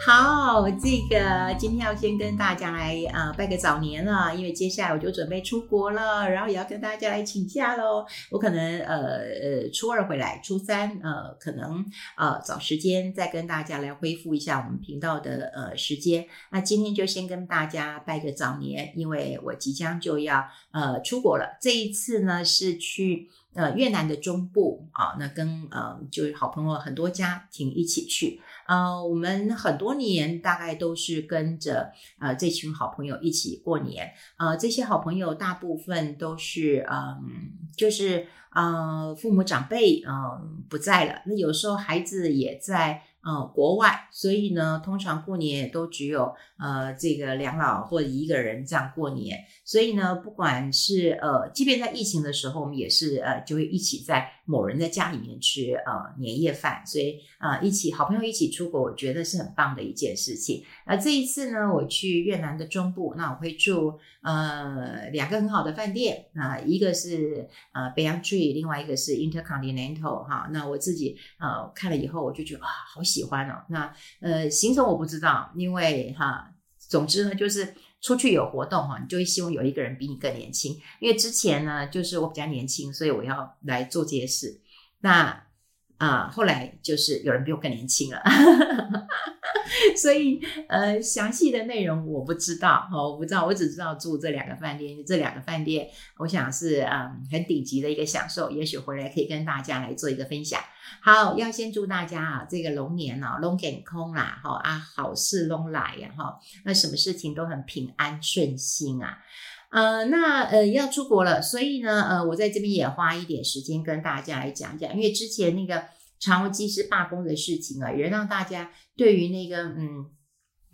好，这个今天要先跟大家来啊、拜个早年了，因为接下来我就准备出国了，然后也要跟大家来请假喽。我可能呃呃初二回来，初三呃可能呃找时间再跟大家来恢复一下我们频道的呃时间。那今天就先跟大家拜个早年，因为我即将就要呃出国了。这一次呢是去呃越南的中部啊，那跟呃就是好朋友很多家庭一起去。呃，我们很多年大概都是跟着呃这群好朋友一起过年。呃，这些好朋友大部分都是嗯、呃，就是呃父母长辈嗯、不在了，那有时候孩子也在。呃，国外，所以呢，通常过年也都只有呃这个两老或者一个人这样过年。所以呢，不管是呃，即便在疫情的时候，我们也是呃就会一起在某人的家里面吃呃年夜饭。所以啊、一起好朋友一起出国，我觉得是很棒的一件事情。那这一次呢，我去越南的中部，那我会住呃两个很好的饭店那、一个是呃 Beyond Tree，另外一个是 Intercontinental 哈。那我自己呃看了以后，我就觉得啊，好喜。喜欢哦，那呃行程我不知道，因为哈，总之呢就是出去有活动哈，你就会希望有一个人比你更年轻。因为之前呢就是我比较年轻，所以我要来做这些事。那啊、后来就是有人比我更年轻了，所以呃详细的内容我不知道哈，我不知道，我只知道住这两个饭店，这两个饭店我想是嗯很顶级的一个享受，也许回来可以跟大家来做一个分享。好，要先祝大家啊，这个龙年啊，龙健康啦，哈啊，好事龙来呀，哈，那什么事情都很平安顺心啊，呃，那呃要出国了，所以呢，呃，我在这边也花一点时间跟大家来讲讲，因为之前那个长荣机师罢工的事情啊，也让大家对于那个嗯。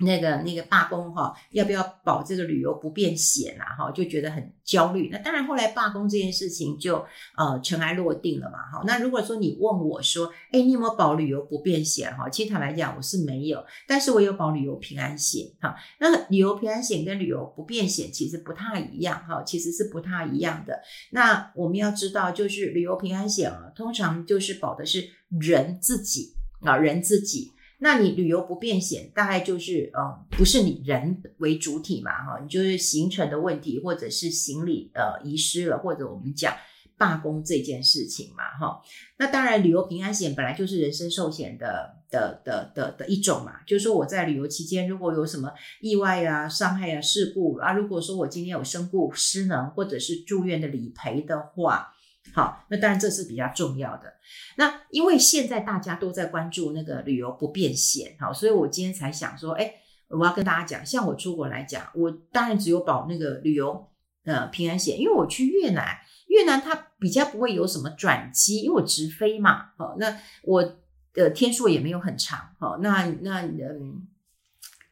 那个那个罢工哈，要不要保这个旅游不便险啊？哈，就觉得很焦虑。那当然，后来罢工这件事情就呃尘埃落定了嘛。哈，那如果说你问我说，哎，你有没有保旅游不便险？哈，其实坦白讲，我是没有，但是我有保旅游平安险。哈，那旅游平安险跟旅游不便险其实不太一样。哈，其实是不太一样的。那我们要知道，就是旅游平安险啊，通常就是保的是人自己啊，人自己。那你旅游不便险大概就是呃不是你人为主体嘛哈，你就是行程的问题，或者是行李呃遗失了，或者我们讲罢工这件事情嘛哈。那当然旅游平安险本来就是人身寿险的的的的的，一种嘛，就是说我在旅游期间如果有什么意外啊、伤害啊、事故啊，如果说我今天有身故、失能或者是住院的理赔的话。好，那当然这是比较重要的。那因为现在大家都在关注那个旅游不便险，好，所以我今天才想说，哎，我要跟大家讲，像我出国来讲，我当然只有保那个旅游呃平安险，因为我去越南，越南它比较不会有什么转机，因为我直飞嘛，好，那我的天数也没有很长，好，那那嗯。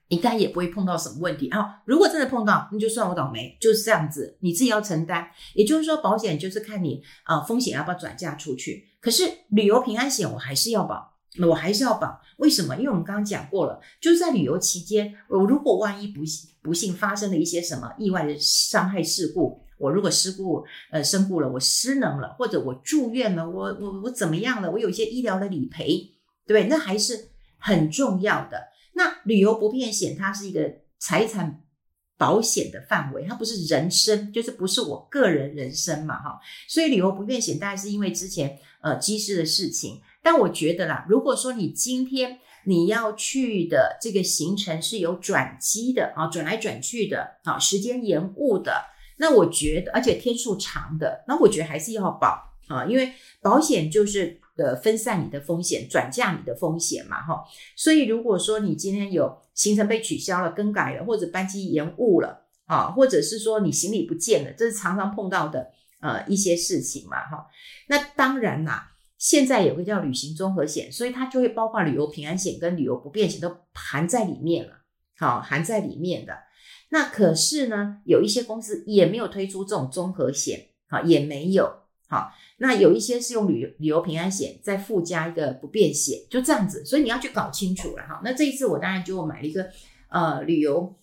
应该也不会碰到什么问题啊。如果真的碰到，那就算我倒霉，就是这样子，你自己要承担。也就是说，保险就是看你啊、风险要不要转嫁出去。可是旅游平安险我还是要保，我还是要保。为什么？因为我们刚刚讲过了，就是在旅游期间，我如果万一不幸不幸发生了一些什么意外的伤害事故，我如果事故呃身故了，我失能了，或者我住院了，我我我怎么样了？我有一些医疗的理赔，对？那还是很重要的。那旅游不便险，它是一个财产保险的范围，它不是人身，就是不是我个人人身嘛，哈。所以旅游不便险大概是因为之前呃机师的事情，但我觉得啦，如果说你今天你要去的这个行程是有转机的啊，转来转去的啊，时间延误的，那我觉得而且天数长的，那我觉得还是要保啊，因为保险就是。的分散你的风险，转嫁你的风险嘛，哈。所以如果说你今天有行程被取消了、更改了，或者班机延误了啊，或者是说你行李不见了，这是常常碰到的呃一些事情嘛，哈。那当然啦，现在有个叫旅行综合险，所以它就会包括旅游平安险跟旅游不便险都含在里面了，好，含在里面的。那可是呢，有一些公司也没有推出这种综合险，好，也没有。好，那有一些是用旅游旅游平安险再附加一个不便险，就这样子，所以你要去搞清楚了哈。那这一次我当然就买了一个呃旅游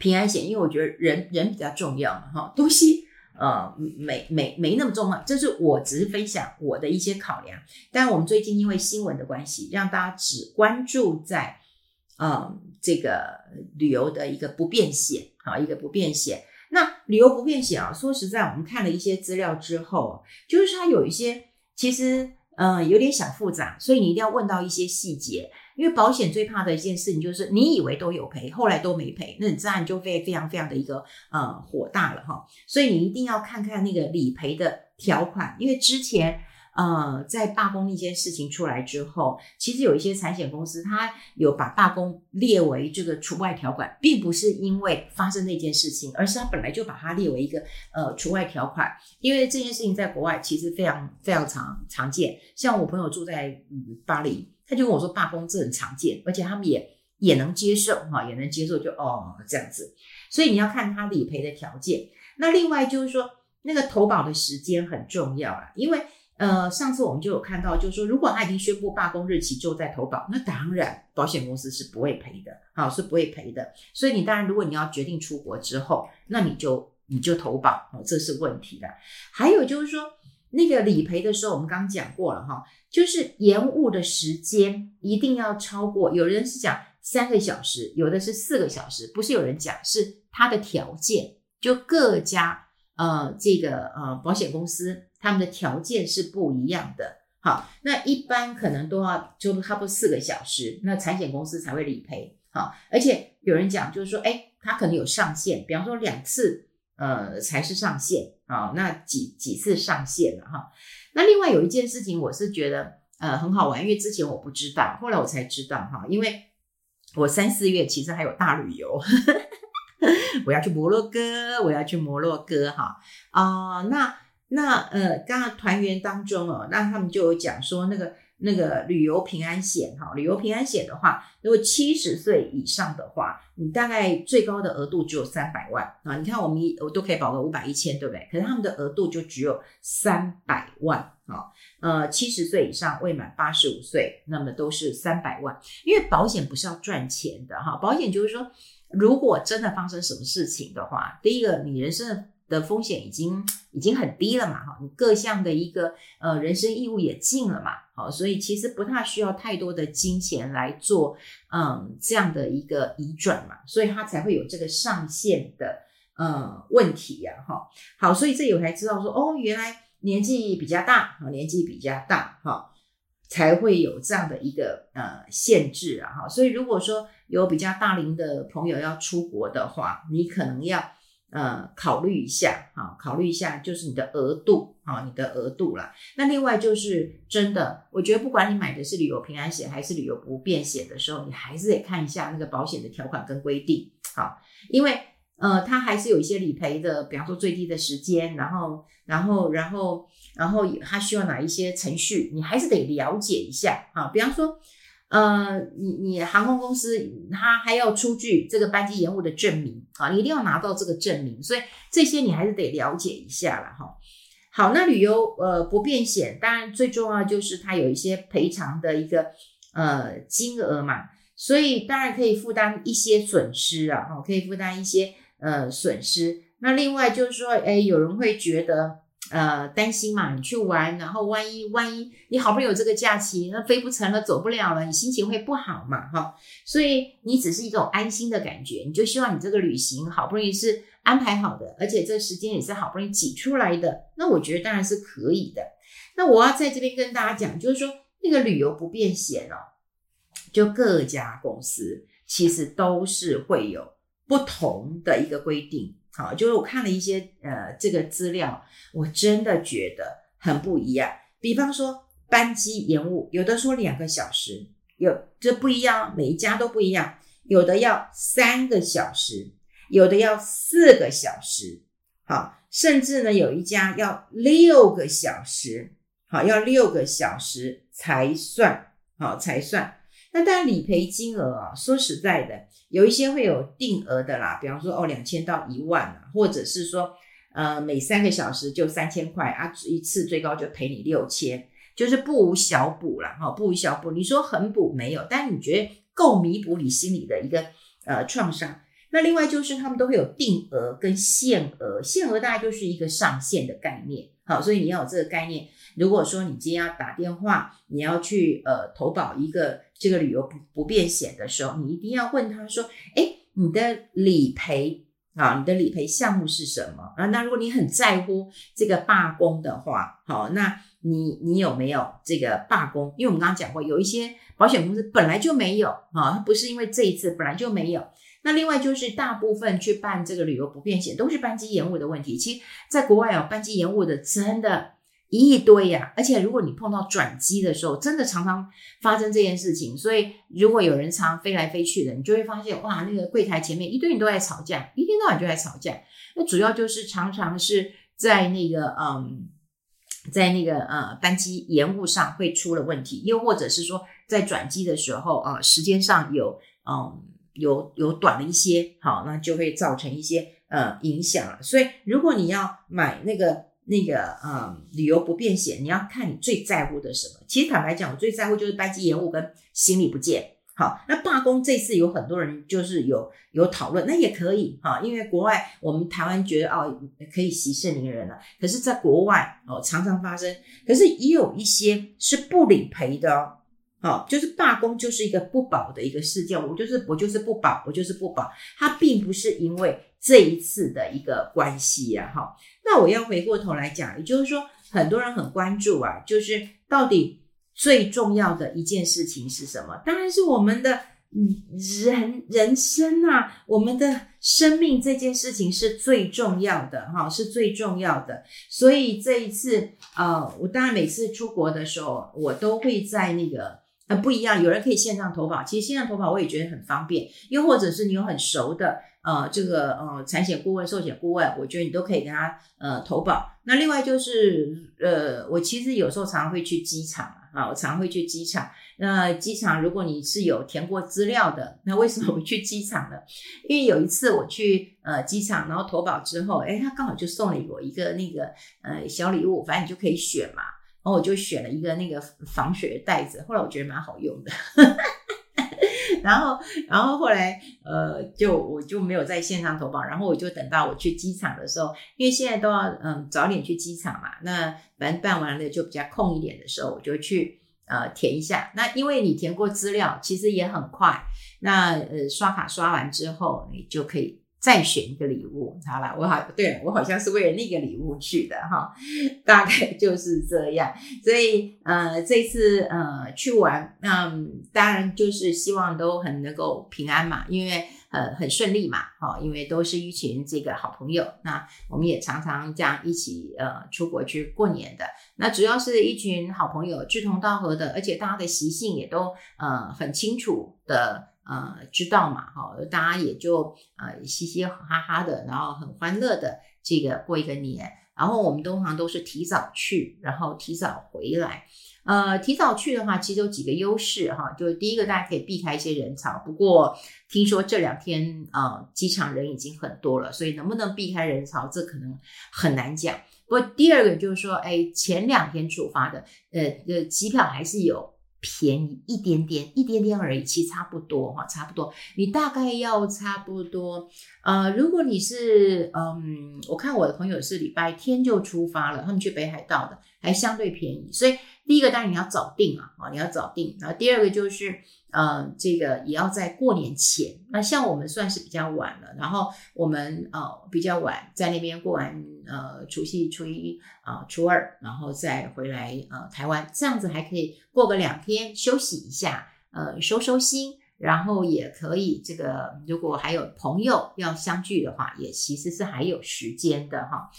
平安险，因为我觉得人人比较重要嘛哈，东西呃，没没没那么重要。这是我只是分享我的一些考量。但我们最近因为新闻的关系，让大家只关注在，呃，这个旅游的一个不便险啊，一个不便险。那旅游不便险啊，说实在，我们看了一些资料之后，就是它有一些其实呃有点小复杂，所以你一定要问到一些细节。因为保险最怕的一件事情就是你以为都有赔，后来都没赔，那你自然就非非常非常的一个呃火大了哈。所以你一定要看看那个理赔的条款，因为之前呃在罢工那件事情出来之后，其实有一些产险公司它有把罢工列为这个除外条款，并不是因为发生那件事情，而是它本来就把它列为一个呃除外条款。因为这件事情在国外其实非常非常常常见，像我朋友住在嗯巴黎。他就跟我说，罢工这很常见，而且他们也也能接受哈，也能接受就哦这样子。所以你要看他理赔的条件。那另外就是说，那个投保的时间很重要啊，因为呃上次我们就有看到，就是说如果他已经宣布罢工日期之后再投保，那当然保险公司是不会赔的，好，是不会赔的。所以你当然如果你要决定出国之后，那你就你就投保哦，这是问题的。还有就是说。那个理赔的时候，我们刚刚讲过了哈，就是延误的时间一定要超过。有人是讲三个小时，有的是四个小时，不是有人讲，是他的条件，就各家呃这个呃保险公司他们的条件是不一样的。好，那一般可能都要就差不多四个小时，那产险公司才会理赔。好，而且有人讲就是说，诶，他可能有上限，比方说两次。呃，才是上限啊，那几几次上限了哈。那另外有一件事情，我是觉得呃很好玩，因为之前我不知道，后来我才知道哈。因为我三四月其实还有大旅游，我要去摩洛哥，我要去摩洛哥哈啊，那那呃，刚刚团员当中哦，那他们就有讲说那个。那个旅游平安险哈，旅游平安险的话，如果七十岁以上的话，你大概最高的额度只有三百万啊。你看我们我都可以保个五百一千，对不对？可是他们的额度就只有三百万啊。呃，七十岁以上未满八十五岁，那么都是三百万。因为保险不是要赚钱的哈，保险就是说，如果真的发生什么事情的话，第一个你人生的。的风险已经已经很低了嘛，哈，你各项的一个呃人身义务也尽了嘛，好，所以其实不太需要太多的金钱来做嗯这样的一个移转嘛，所以它才会有这个上限的呃问题呀，哈，好，所以这里我才知道说哦，原来年纪比较大，哈，年纪比较大，哈，才会有这样的一个呃限制啊，哈，所以如果说有比较大龄的朋友要出国的话，你可能要。呃，考虑一下，哈，考虑一下，就是你的额度，哈，你的额度啦。那另外就是真的，我觉得不管你买的是旅游平安险还是旅游不便险的时候，你还是得看一下那个保险的条款跟规定，好，因为呃，它还是有一些理赔的，比方说最低的时间，然后，然后，然后，然后它需要哪一些程序，你还是得了解一下，啊，比方说。呃，你你航空公司他还要出具这个班机延误的证明啊，你一定要拿到这个证明，所以这些你还是得了解一下了哈。好，那旅游呃不便险，当然最重要就是它有一些赔偿的一个呃金额嘛，所以当然可以负担一些损失啊，哈，可以负担一些呃损失。那另外就是说，哎，有人会觉得。呃，担心嘛，你去玩，然后万一万一你好不容易有这个假期，那飞不成了，走不了了，你心情会不好嘛，哈，所以你只是一种安心的感觉，你就希望你这个旅行好不容易是安排好的，而且这时间也是好不容易挤出来的，那我觉得当然是可以的。那我要在这边跟大家讲，就是说那个旅游不便险哦，就各家公司其实都是会有不同的一个规定。好，就是我看了一些呃这个资料，我真的觉得很不一样。比方说班机延误，有的说两个小时，有这不一样，每一家都不一样。有的要三个小时，有的要四个小时，好，甚至呢有一家要六个小时，好，要六个小时才算，好才算。那当然理赔金额啊，说实在的。有一些会有定额的啦，比方说哦两千到一万啊，或者是说呃每三个小时就三千块啊，一次最高就赔你六千，就是不无小补啦。哈，不无小补。你说很补没有，但你觉得够弥补你心里的一个呃创伤。那另外就是他们都会有定额跟限额，限额大概就是一个上限的概念。好，所以你要有这个概念。如果说你今天要打电话，你要去呃投保一个这个旅游不不便险的时候，你一定要问他说，诶，你的理赔啊，你的理赔项目是什么啊？那如果你很在乎这个罢工的话，好，那你你有没有这个罢工？因为我们刚刚讲过，有一些保险公司本来就没有啊，不是因为这一次本来就没有。那另外就是大部分去办这个旅游不便险都是班机延误的问题。其实，在国外哦，班机延误的真的一亿堆呀、而且，如果你碰到转机的时候，真的常常发生这件事情。所以，如果有人常常飞来飞去的，你就会发现哇，那个柜台前面一堆人都在吵架，一天到晚就在吵架。那主要就是常常是在那个嗯，在那个呃班机延误上会出了问题，又或者是说在转机的时候啊、时间上有嗯。有有短了一些，好，那就会造成一些呃影响了。所以，如果你要买那个那个呃旅游不便险，你要看你最在乎的什么。其实坦白讲，我最在乎就是班机延误跟行李不见。好，那罢工这次有很多人就是有有讨论，那也可以哈，因为国外我们台湾觉得哦可以息事宁人了，可是在国外哦常常发生，可是也有一些是不理赔的哦。好，就是罢工就是一个不保的一个事件，我就是我就是不保，我就是不保，它并不是因为这一次的一个关系呀，哈。那我要回过头来讲，也就是说，很多人很关注啊，就是到底最重要的一件事情是什么？当然是我们的嗯人人生啊，我们的生命这件事情是最重要的，哈，是最重要的。所以这一次，呃，我当然每次出国的时候，我都会在那个。呃，不一样，有人可以线上投保，其实线上投保我也觉得很方便，又或者是你有很熟的呃这个呃产险顾问、寿险顾问，我觉得你都可以跟他呃投保。那另外就是呃，我其实有时候常常会去机场啊，我常会去机场。那机场如果你是有填过资料的，那为什么我去机场呢？因为有一次我去呃机场，然后投保之后，诶，他刚好就送了我一个那个呃小礼物，反正你就可以选嘛。然后我就选了一个那个防水的袋子，后来我觉得蛮好用的，然后，然后后来，呃，就我就没有在线上投保，然后我就等到我去机场的时候，因为现在都要嗯早点去机场嘛，那反正办完了就比较空一点的时候，我就去呃填一下。那因为你填过资料，其实也很快，那呃刷卡刷完之后，你就可以。再选一个礼物，好了，我好，对，我好像是为了那个礼物去的哈，大概就是这样。所以呃，这次呃去玩，嗯，当然就是希望都很能够平安嘛，因为呃很顺利嘛，哈，因为都是一群这个好朋友，那我们也常常这样一起呃出国去过年的。那主要是一群好朋友，志同道合的，而且大家的习性也都呃很清楚的。呃，知道嘛？哈，大家也就呃嘻嘻哈哈的，然后很欢乐的这个过一个年。然后我们通常都是提早去，然后提早回来。呃，提早去的话，其实有几个优势哈。就第一个，大家可以避开一些人潮。不过听说这两天呃机场人已经很多了，所以能不能避开人潮，这可能很难讲。不过第二个就是说，哎，前两天出发的，呃呃，机票还是有。便宜一点点，一点点而已，其实差不多哈，差不多。你大概要差不多，呃，如果你是，嗯，我看我的朋友是礼拜天就出发了，他们去北海道的，还相对便宜。所以第一个当然你要早订啊，啊，你要早订。然后第二个就是。呃，这个也要在过年前。那像我们算是比较晚了，然后我们呃比较晚在那边过完呃除夕、初一啊、呃、初二，然后再回来呃台湾，这样子还可以过个两天休息一下，呃收收心，然后也可以这个如果还有朋友要相聚的话，也其实是还有时间的哈。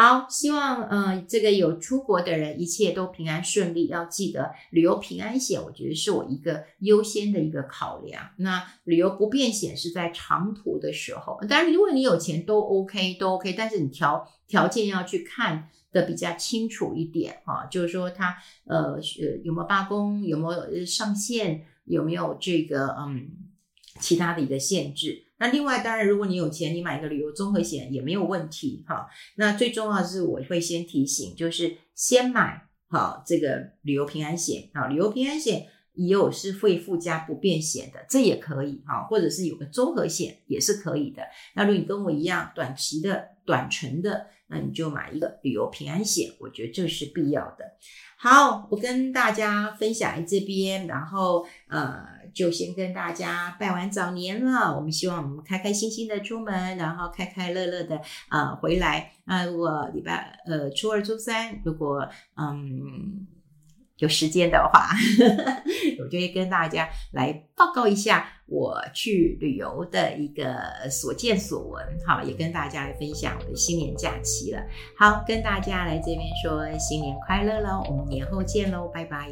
好，希望呃这个有出国的人一切都平安顺利。要记得旅游平安险，我觉得是我一个优先的一个考量。那旅游不便险是在长途的时候，当然如果你有钱都 OK 都 OK，但是你条条件要去看的比较清楚一点哈，就是说他呃呃有没有罢工，有没有上限，有没有这个嗯其他的一个限制。那另外，当然，如果你有钱，你买一个旅游综合险也没有问题哈。那最重要的是，我会先提醒，就是先买好这个旅游平安险啊。旅游平安险也有是会附加不便险的，这也可以哈，或者是有个综合险也是可以的。那如果你跟我一样短期的、短程的，那你就买一个旅游平安险，我觉得这是必要的。好，我跟大家分享这边，然后呃，就先跟大家拜完早年了。我们希望我们开开心心的出门，然后开开乐乐的啊、呃、回来。那如果礼拜呃初二、初三，如果嗯。有时间的话，我就会跟大家来报告一下我去旅游的一个所见所闻，好，也跟大家来分享我的新年假期了。好，跟大家来这边说新年快乐喽，我们年后见喽，拜拜。